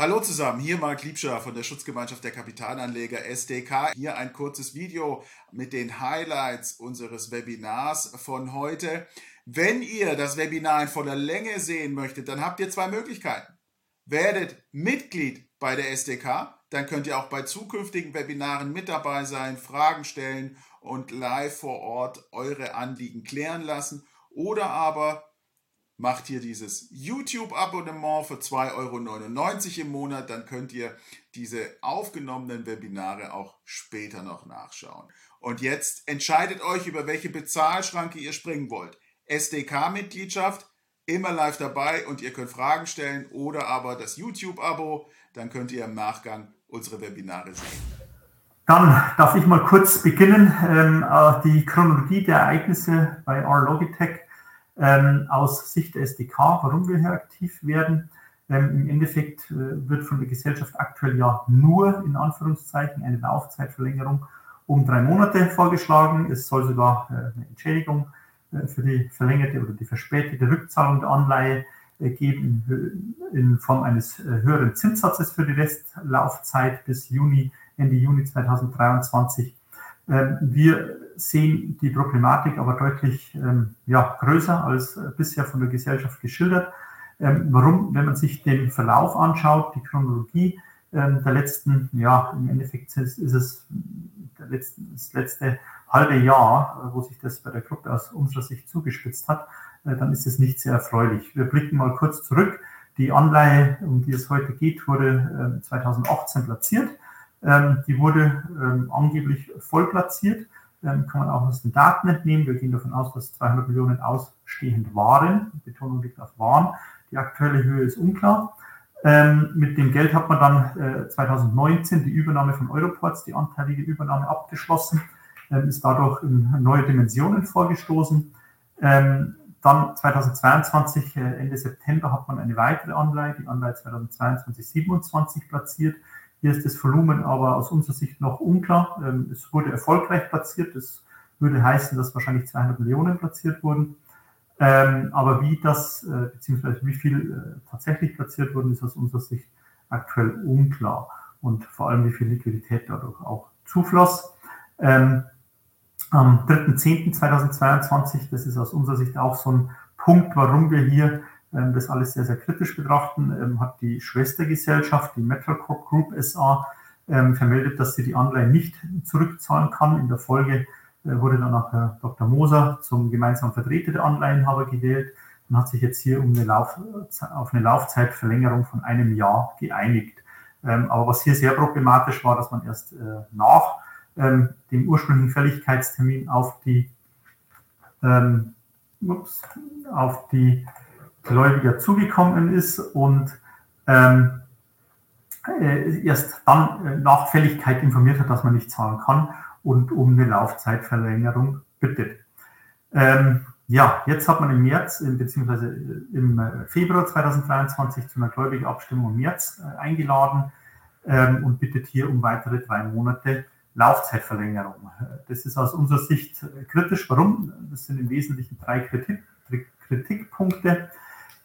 Hallo zusammen, hier Marc Liebscher von der Schutzgemeinschaft der Kapitalanleger SDK. Hier ein kurzes Video mit den Highlights unseres Webinars von heute. Wenn ihr das Webinar in voller Länge sehen möchtet, dann habt ihr zwei Möglichkeiten. Werdet Mitglied bei der SDK, dann könnt ihr auch bei zukünftigen Webinaren mit dabei sein, Fragen stellen und live vor Ort eure Anliegen klären lassen. Oder aber macht hier dieses YouTube-Abonnement für 2,99 Euro im Monat. Dann könnt ihr diese aufgenommenen Webinare auch später noch nachschauen. Und jetzt entscheidet euch, über welche Bezahlschranke ihr springen wollt. SDK-Mitgliedschaft, immer live dabei und ihr könnt Fragen stellen oder aber das YouTube-Abo. Dann könnt ihr im Nachgang unsere Webinare sehen. Dann darf ich mal kurz beginnen. Ähm, äh, die Chronologie der Ereignisse bei R-Logitech ähm, aus Sicht der SDK, warum wir hier aktiv werden. Ähm, Im Endeffekt äh, wird von der Gesellschaft aktuell ja nur in Anführungszeichen eine Laufzeitverlängerung um drei Monate vorgeschlagen. Es soll sogar äh, eine Entschädigung äh, für die verlängerte oder die verspätete Rückzahlung der Anleihe äh, geben in Form eines äh, höheren Zinssatzes für die Restlaufzeit bis Juni, Ende Juni 2023. Ähm, wir sehen die Problematik aber deutlich ähm, ja, größer als äh, bisher von der Gesellschaft geschildert. Ähm, warum? Wenn man sich den Verlauf anschaut, die Chronologie der letzten, ja, im Endeffekt ist, es das letzte halbe Jahr, wo sich das bei der Gruppe aus unserer Sicht zugespitzt hat, äh, dann ist es nicht sehr erfreulich. Wir blicken mal kurz zurück. Die Anleihe, um die es heute geht, wurde 2018 platziert. Ähm, die wurde ähm, angeblich voll platziert, ähm, kann man auch aus den Daten entnehmen. Wir gehen davon aus, dass 200 Millionen ausstehend waren. Betonung liegt auf waren. Die aktuelle Höhe ist unklar. mit dem Geld hat man dann 2019 äh, die Übernahme von Euroports, die anteilige Übernahme abgeschlossen, ist dadurch in neue Dimensionen vorgestoßen. dann 2022, äh, Ende September, hat man eine weitere Anleihe, die Anleihe 2022-27 platziert. Hier ist das Volumen aber aus unserer Sicht noch unklar. Ähm, es wurde erfolgreich platziert. Das würde heißen, dass wahrscheinlich 200 Millionen platziert wurden. Ähm, aber wie das, äh, beziehungsweise wie viel äh, tatsächlich platziert wurden, ist aus unserer Sicht aktuell unklar. Und vor allem, wie viel Liquidität dadurch auch zufloss. Ähm, am 3.10.2022, das ist aus unserer Sicht auch so ein Punkt, warum wir hier das alles sehr, sehr kritisch betrachten, ähm, hat die Schwestergesellschaft, die Metalcorp Group SA, ähm, vermeldet, dass sie die Anleihe nicht zurückzahlen kann. In der Folge äh, wurde dann auch Herr Dr. Moser zum gemeinsamen Vertreter der Anleihenhaber gewählt und hat sich jetzt hier um eine Lauf, auf eine Laufzeitverlängerung von einem Jahr geeinigt. Aber was hier sehr problematisch war, dass man erst äh, nach dem ursprünglichen Fälligkeitstermin auf die, ups, auf die Gläubiger zugekommen ist und ähm, äh, erst dann äh, nach Fälligkeit informiert hat, dass man nicht zahlen kann und um eine Laufzeitverlängerung bittet. Ähm, ja, jetzt hat man im März bzw. im äh, Februar 2023 zu einer Gläubigerabstimmung im März äh, eingeladen ähm, und bittet hier um weitere drei Monate Laufzeitverlängerung. Das ist aus unserer Sicht kritisch. Warum? Das sind im Wesentlichen drei Kritik, Kritikpunkte.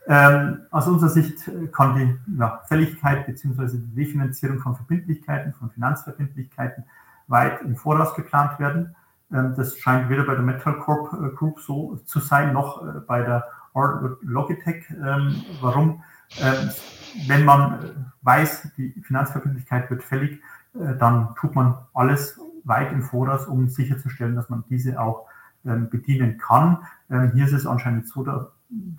Ähm, aus unserer Sicht kann die ja, Fälligkeit bzw. die Refinanzierung von Verbindlichkeiten, von Finanzverbindlichkeiten weit im Voraus geplant werden. Ähm, das scheint weder bei der Metal Corp äh, Group so zu sein, noch äh, bei der Logitech. Ähm, warum? Ähm, wenn man äh, weiß, die Finanzverbindlichkeit wird fällig, äh, dann tut man alles weit im Voraus, um sicherzustellen, dass man diese auch ähm, bedienen kann. Ähm, hier ist es anscheinend so, dass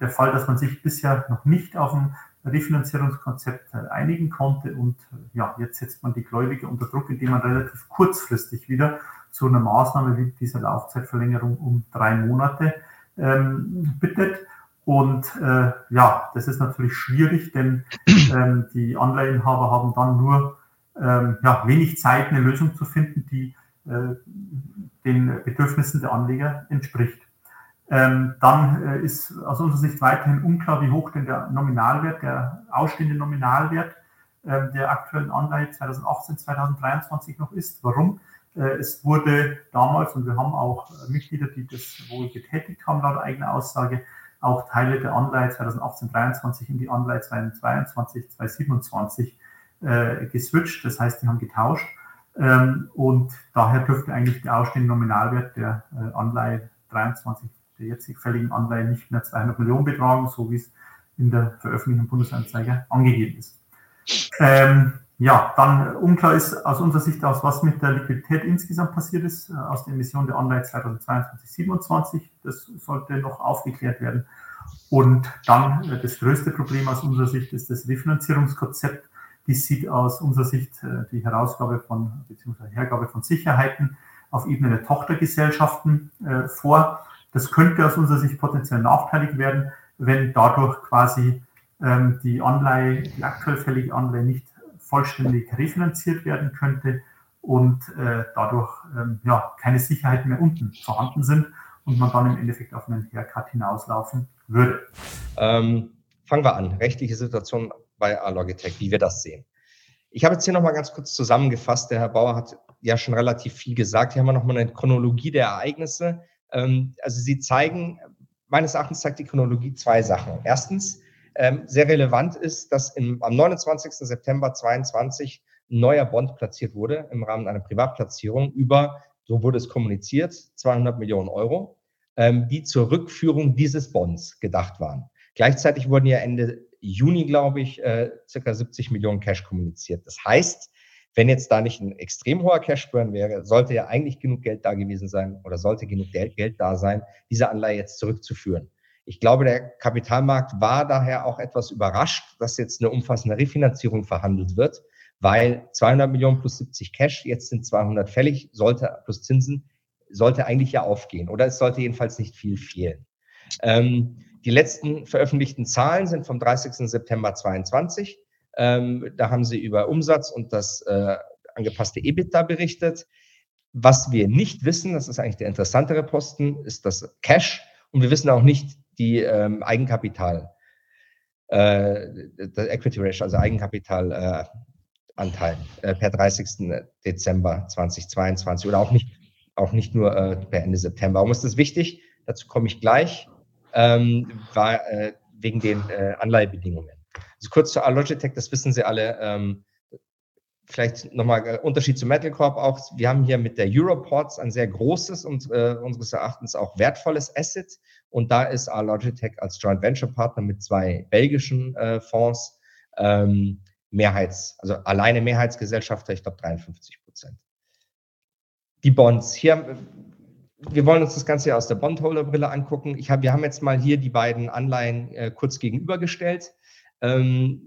der Fall, dass man sich bisher noch nicht auf ein Refinanzierungskonzept äh, einigen konnte und äh, ja, jetzt setzt man die Gläubiger unter Druck, indem man relativ kurzfristig wieder zu einer Maßnahme wie dieser Laufzeitverlängerung um drei Monate ähm, bittet. Und äh, ja, das ist natürlich schwierig, denn ähm, die Anleihenhaber haben dann nur ähm, ja, wenig Zeit, eine Lösung zu finden, die äh, den Bedürfnissen der Anleger entspricht. Ähm, dann äh, ist aus unserer Sicht weiterhin unklar, wie hoch denn der Nominalwert, der ausstehende Nominalwert äh, der aktuellen Anleihe 2018, 2023 noch ist. Warum? Äh, es wurde damals, und wir haben auch Mitglieder, die das wohl getätigt haben, laut eigener Aussage, auch Teile der Anleihe 2018, 2023 in die Anleihe 2022, 2027 äh, geswitcht, das heißt, die haben getauscht. Ähm, und daher dürfte eigentlich der ausstehende Nominalwert der äh, Anleihe 23, der jetzig fälligen Anleihe nicht mehr 200 Millionen betragen, so wie es in der veröffentlichten Bundesanzeiger angegeben ist. Ähm, ja, dann unklar ist aus unserer Sicht aus, was mit der Liquidität insgesamt passiert ist, äh, aus der Emission der Anleihe 2022, 2027. Das sollte noch aufgeklärt werden. Und dann äh, das größte Problem aus unserer Sicht ist das Refinanzierungskonzept. Dies sieht aus unserer Sicht äh, die Herausgabe von bzw. Hergabe von Sicherheiten auf Ebene der Tochtergesellschaften vor. Das könnte aus unserer Sicht potenziell nachteilig werden, wenn dadurch quasi ähm, die Anleihe, die aktuell fällige Anleihe nicht vollständig refinanziert werden könnte und äh, dadurch ähm, ja, keine Sicherheiten mehr unten vorhanden sind und man dann im Endeffekt auf einen Haircut hinauslaufen würde. Ähm, fangen wir an. Rechtliche Situation bei A-Logitech, wie wir das sehen. Ich habe jetzt hier nochmal ganz kurz zusammengefasst. Der Herr Bauer hat ja schon relativ viel gesagt. Hier haben wir nochmal eine Chronologie der Ereignisse. Ähm, also Sie zeigen, meines Erachtens zeigt die Chronologie zwei Sachen. Erstens, ähm, sehr relevant ist, dass im, am 29. September 2022 ein neuer Bond platziert wurde im Rahmen einer Privatplatzierung über, so wurde es kommuniziert, 200 Millionen Euro, ähm, die zur Rückführung dieses Bonds gedacht waren. Gleichzeitig wurden ja Ende Juni, glaube ich, äh, circa 70 Millionen Cash kommuniziert. Das heißt, wenn jetzt da nicht ein extrem hoher Cash-Burn wäre, sollte ja eigentlich genug Geld da gewesen sein oder sollte genug Geld da sein, diese Anleihe jetzt zurückzuführen. Ich glaube, der Kapitalmarkt war daher auch etwas überrascht, dass jetzt eine umfassende Refinanzierung verhandelt wird, weil 200 Millionen plus 70 Cash, jetzt sind 200 fällig, sollte plus Zinsen, sollte eigentlich ja aufgehen oder es sollte jedenfalls nicht viel fehlen. Ähm, die letzten veröffentlichten Zahlen sind vom 30. September 22. Ähm, da haben sie über Umsatz und das äh, angepasste EBITDA berichtet. Was wir nicht wissen, das ist eigentlich der interessantere Posten, ist das Cash. Und wir wissen auch nicht die ähm, Eigenkapital, äh, das Equity Ratio, also Eigenkapitalanteil äh, äh, per 30. Dezember 2022 oder auch nicht, auch nicht nur äh, per Ende September. Warum ist das wichtig? Dazu komme ich gleich, ähm, war, äh, wegen den äh, Anleihebedingungen. Also kurz zu Logitech, das wissen Sie alle. Ähm, vielleicht nochmal äh, Unterschied zu Metal Corp auch. Wir haben hier mit der Euroports ein sehr großes und äh, unseres Erachtens auch wertvolles Asset. Und da ist Logitech als Joint Venture Partner mit zwei belgischen äh, Fonds ähm, Mehrheits, also alleine Mehrheitsgesellschafter, ich glaube 53 Prozent. Die Bonds. Hier, wir wollen uns das Ganze ja aus der Bondholder-Brille angucken. Ich hab, wir haben jetzt mal hier die beiden Anleihen äh, kurz gegenübergestellt. Ähm,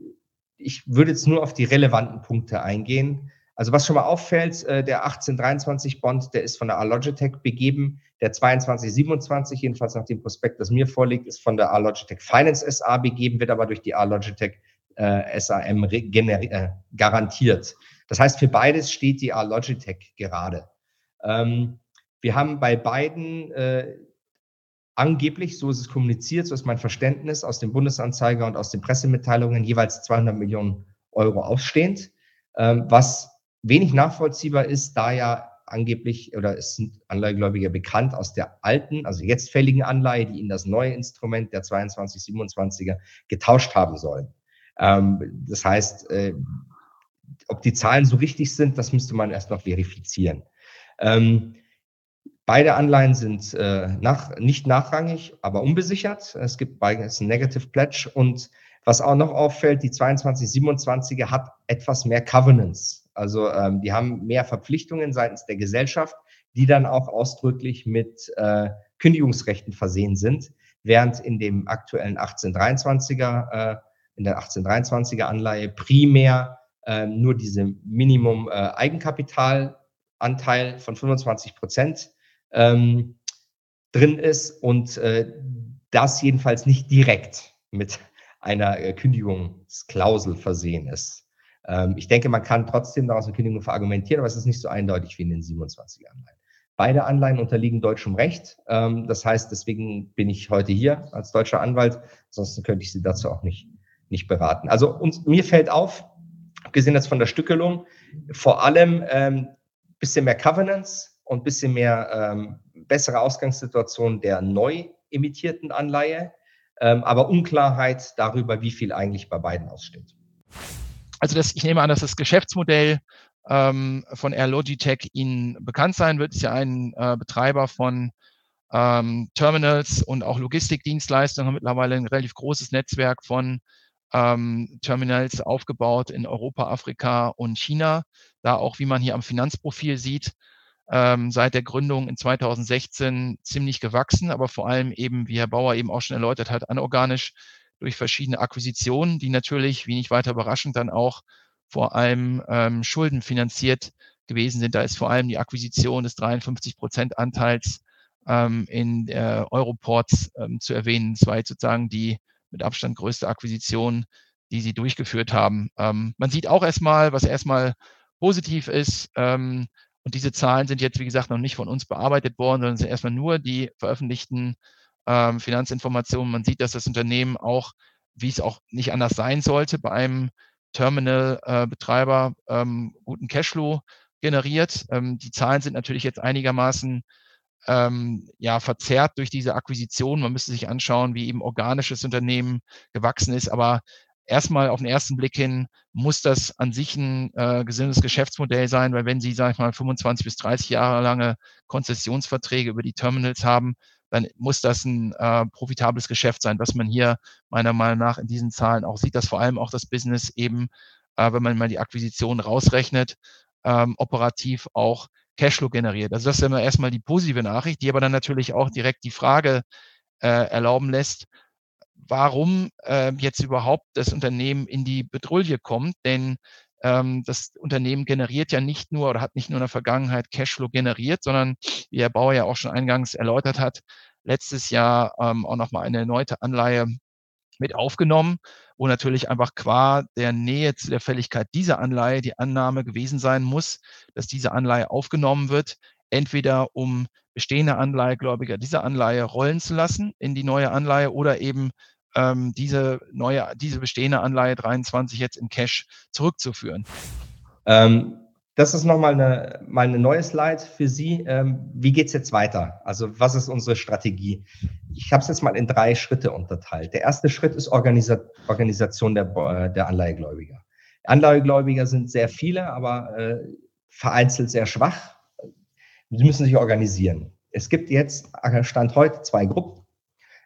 ich würde jetzt nur auf die relevanten Punkte eingehen. Also was schon mal auffällt, äh, der 1823 Bond, der ist von der Alogitech begeben. Der 2227, jedenfalls nach dem Prospekt, das mir vorliegt, ist von der Alogitech Finance SA begeben, wird aber durch die Alogitech äh, SAM äh, garantiert. Das heißt, für beides steht die Alogitech gerade. Ähm, wir haben bei beiden äh, angeblich, so ist es kommuniziert, so ist mein Verständnis aus dem Bundesanzeiger und aus den Pressemitteilungen, jeweils 200 Millionen Euro ausstehend, ähm, was wenig nachvollziehbar ist, da ja angeblich oder es sind Anleihegläubiger bekannt aus der alten, also jetzt fälligen Anleihe, die in das neue Instrument der 22, 27er getauscht haben sollen. Ähm, das heißt, äh, ob die Zahlen so richtig sind, das müsste man erst noch verifizieren. Ähm, Beide Anleihen sind äh, nach, nicht nachrangig, aber unbesichert. Es gibt beides ein Negative Pledge. Und was auch noch auffällt, die 2227er hat etwas mehr Covenants. Also ähm, die haben mehr Verpflichtungen seitens der Gesellschaft, die dann auch ausdrücklich mit äh, Kündigungsrechten versehen sind, während in dem aktuellen 1823er, äh, in der 1823er Anleihe primär äh, nur diese Minimum äh, Eigenkapitalanteil von 25 Prozent ähm, drin ist und äh, das jedenfalls nicht direkt mit einer äh, Kündigungsklausel versehen ist. Ähm, ich denke, man kann trotzdem daraus eine Kündigung verargumentieren, aber es ist nicht so eindeutig wie in den 27 Anleihen. Beide Anleihen unterliegen deutschem Recht. Ähm, das heißt, deswegen bin ich heute hier als deutscher Anwalt. Ansonsten könnte ich Sie dazu auch nicht, nicht beraten. Also uns, mir fällt auf, abgesehen jetzt von der Stückelung, vor allem ähm, bisschen mehr Covenants, und ein bisschen mehr ähm, bessere Ausgangssituation der neu emittierten Anleihe, ähm, aber Unklarheit darüber, wie viel eigentlich bei beiden aussteht. also das, ich nehme an, dass das Geschäftsmodell ähm, von Air Logitech Ihnen bekannt sein wird. Es ist ja ein äh, Betreiber von ähm, Terminals und auch Logistikdienstleistungen, mittlerweile ein relativ großes Netzwerk von ähm, Terminals aufgebaut in Europa, Afrika und China. Da auch, wie man hier am Finanzprofil sieht, ähm, seit der Gründung in 2016 ziemlich gewachsen, aber vor allem eben, wie Herr Bauer eben auch schon erläutert hat, anorganisch durch verschiedene Akquisitionen, die natürlich, wie nicht weiter überraschend, dann auch vor allem ähm, schuldenfinanziert gewesen sind. Da ist vor allem die Akquisition des 53 Prozent Anteils ähm, in der Euroports ähm, zu erwähnen. Das war jetzt sozusagen die mit Abstand größte Akquisition, die sie durchgeführt haben. Ähm, man sieht auch erstmal, was erstmal positiv ist. Und diese Zahlen sind jetzt, wie gesagt, noch nicht von uns bearbeitet worden, sondern sind erstmal nur die veröffentlichten ähm, Finanzinformationen. Man sieht, dass das Unternehmen auch, wie es auch nicht anders sein sollte, bei einem Terminal-Betreiber äh, ähm, guten Cashflow generiert. Ähm, die Zahlen sind natürlich jetzt einigermaßen ähm, ja, verzerrt durch diese Akquisition. Man müsste sich anschauen, wie eben organisches Unternehmen gewachsen ist. Aber erstmal auf den ersten Blick hin muss das an sich ein äh, gesundes Geschäftsmodell sein, weil wenn Sie, sage ich mal, 25 bis 30 Jahre lange Konzessionsverträge über die Terminals haben, dann muss das ein äh, profitables Geschäft sein, was man hier meiner Meinung nach in diesen Zahlen auch sieht, dass vor allem auch das Business eben, äh, wenn man mal die Akquisition rausrechnet, ähm, operativ auch Cashflow generiert. Also das ist immer erstmal die positive Nachricht, die aber dann natürlich auch direkt die Frage äh, erlauben lässt, warum äh, jetzt überhaupt das Unternehmen in die Bedrulle kommt. Denn ähm, das Unternehmen generiert ja nicht nur oder hat nicht nur in der Vergangenheit Cashflow generiert, sondern wie Herr Bauer ja auch schon eingangs erläutert hat, letztes Jahr ähm, auch nochmal eine erneute Anleihe mit aufgenommen, wo natürlich einfach qua der Nähe zu der Fälligkeit dieser Anleihe die Annahme gewesen sein muss, dass diese Anleihe aufgenommen wird, entweder um bestehende Anleihegläubiger diese Anleihe rollen zu lassen in die neue Anleihe oder eben ähm, diese neue, diese bestehende Anleihe 23 jetzt in Cash zurückzuführen. Ähm, das ist nochmal eine, mal eine neue Slide für Sie. Ähm, wie geht es jetzt weiter? Also was ist unsere Strategie? Ich habe es jetzt mal in drei Schritte unterteilt. Der erste Schritt ist Organisa Organisation der, äh, der Anleihegläubiger. Anleihegläubiger sind sehr viele, aber äh, vereinzelt sehr schwach. Sie müssen sich organisieren. Es gibt jetzt, äh, Stand heute, zwei Gruppen.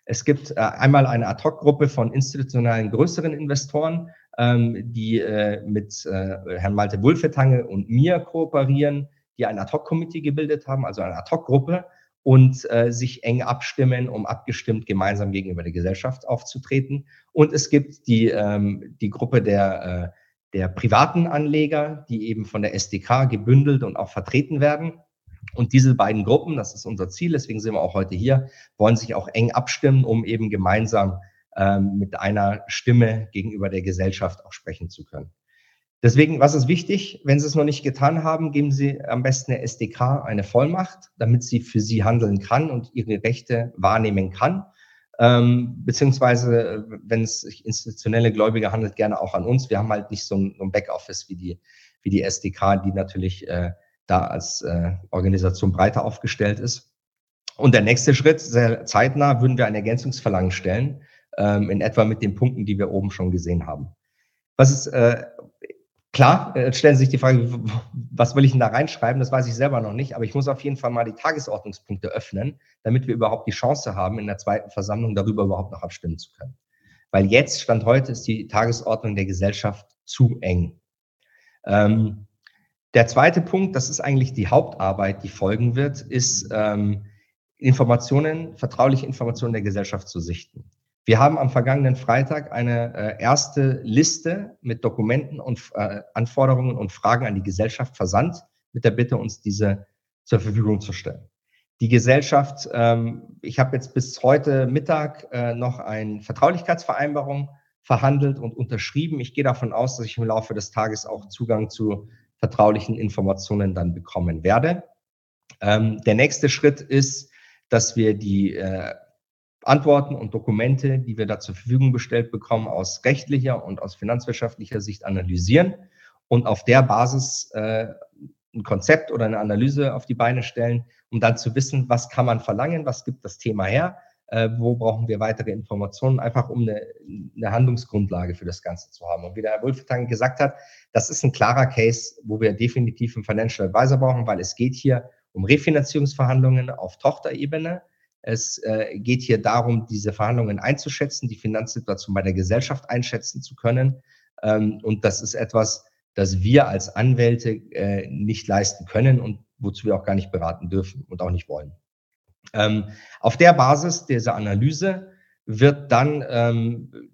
Es gibt äh, einmal eine Ad-Hoc-Gruppe von institutionellen größeren Investoren, ähm, die äh, mit äh, Herrn Malte Wulfetange und mir kooperieren, die ein Ad-Hoc-Komitee gebildet haben, also eine Ad-Hoc-Gruppe und äh, sich eng abstimmen, um abgestimmt gemeinsam gegenüber der Gesellschaft aufzutreten. Und es gibt die, ähm, die Gruppe der, der privaten Anleger, die eben von der SDK gebündelt und auch vertreten werden. Und diese beiden Gruppen, das ist unser Ziel, deswegen sind wir auch heute hier, wollen sich auch eng abstimmen, um eben gemeinsam ähm, mit einer Stimme gegenüber der Gesellschaft auch sprechen zu können. Deswegen, was ist wichtig? Wenn Sie es noch nicht getan haben, geben Sie am besten der SDK eine Vollmacht, damit sie für Sie handeln kann und Ihre Rechte wahrnehmen kann. Ähm, beziehungsweise, wenn es sich institutionelle Gläubiger handelt, gerne auch an uns. Wir haben halt nicht so ein, so ein Backoffice wie die, wie die SDK, die natürlich äh, da als äh, Organisation breiter aufgestellt ist. Und der nächste Schritt, sehr zeitnah, würden wir ein Ergänzungsverlangen stellen, ähm, in etwa mit den Punkten, die wir oben schon gesehen haben. Was ist äh, klar, äh, stellen Sie sich die Frage, was will ich denn da reinschreiben? Das weiß ich selber noch nicht, aber ich muss auf jeden Fall mal die Tagesordnungspunkte öffnen, damit wir überhaupt die Chance haben, in der zweiten Versammlung darüber überhaupt noch abstimmen zu können. Weil jetzt, Stand heute, ist die Tagesordnung der Gesellschaft zu eng. Ähm, der zweite Punkt, das ist eigentlich die Hauptarbeit, die folgen wird, ist ähm, Informationen, vertrauliche Informationen der Gesellschaft zu sichten. Wir haben am vergangenen Freitag eine äh, erste Liste mit Dokumenten und äh, Anforderungen und Fragen an die Gesellschaft versandt, mit der Bitte, uns diese zur Verfügung zu stellen. Die Gesellschaft, ähm, ich habe jetzt bis heute Mittag äh, noch eine Vertraulichkeitsvereinbarung verhandelt und unterschrieben. Ich gehe davon aus, dass ich im Laufe des Tages auch Zugang zu vertraulichen Informationen dann bekommen werde. Ähm, der nächste Schritt ist, dass wir die äh, Antworten und Dokumente, die wir da zur Verfügung gestellt bekommen, aus rechtlicher und aus finanzwirtschaftlicher Sicht analysieren und auf der Basis äh, ein Konzept oder eine Analyse auf die Beine stellen, um dann zu wissen, was kann man verlangen, was gibt das Thema her, äh, wo brauchen wir weitere Informationen, einfach um eine, eine, Handlungsgrundlage für das Ganze zu haben. Und wie der Herr Wolfetang gesagt hat, das ist ein klarer Case, wo wir definitiv einen Financial Advisor brauchen, weil es geht hier um Refinanzierungsverhandlungen auf Tochterebene. Es äh, geht hier darum, diese Verhandlungen einzuschätzen, die Finanzsituation bei der Gesellschaft einschätzen zu können. Ähm, und das ist etwas, das wir als Anwälte äh, nicht leisten können und wozu wir auch gar nicht beraten dürfen und auch nicht wollen. Ähm, auf der Basis dieser Analyse wird dann ähm,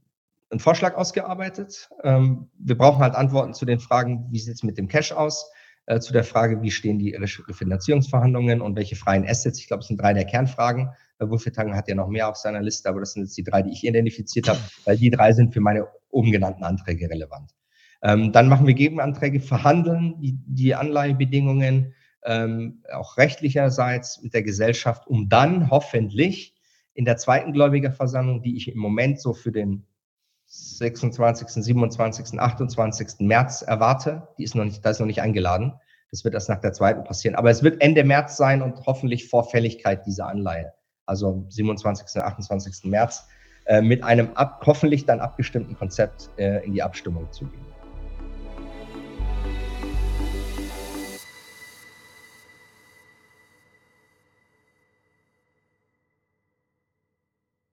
ein Vorschlag ausgearbeitet. Ähm, wir brauchen halt Antworten zu den Fragen, wie sieht es mit dem Cash aus, äh, zu der Frage, wie stehen die Refinanzierungsverhandlungen und welche freien Assets. Ich glaube, es sind drei der Kernfragen. Wulfetang hat ja noch mehr auf seiner Liste, aber das sind jetzt die drei, die ich identifiziert habe, weil die drei sind für meine oben genannten Anträge relevant. Ähm, dann machen wir Gegenanträge, verhandeln die, die Anleihebedingungen, ähm, auch rechtlicherseits mit der Gesellschaft, um dann hoffentlich in der zweiten Gläubigerversammlung, die ich im Moment so für den 26., 27., 28. März erwarte, die ist noch nicht, da ist noch nicht eingeladen. Das wird erst nach der zweiten passieren. Aber es wird Ende März sein und hoffentlich vor Fälligkeit dieser Anleihe. Also 27., 28. März äh, mit einem ab, hoffentlich dann abgestimmten Konzept äh, in die Abstimmung zu gehen.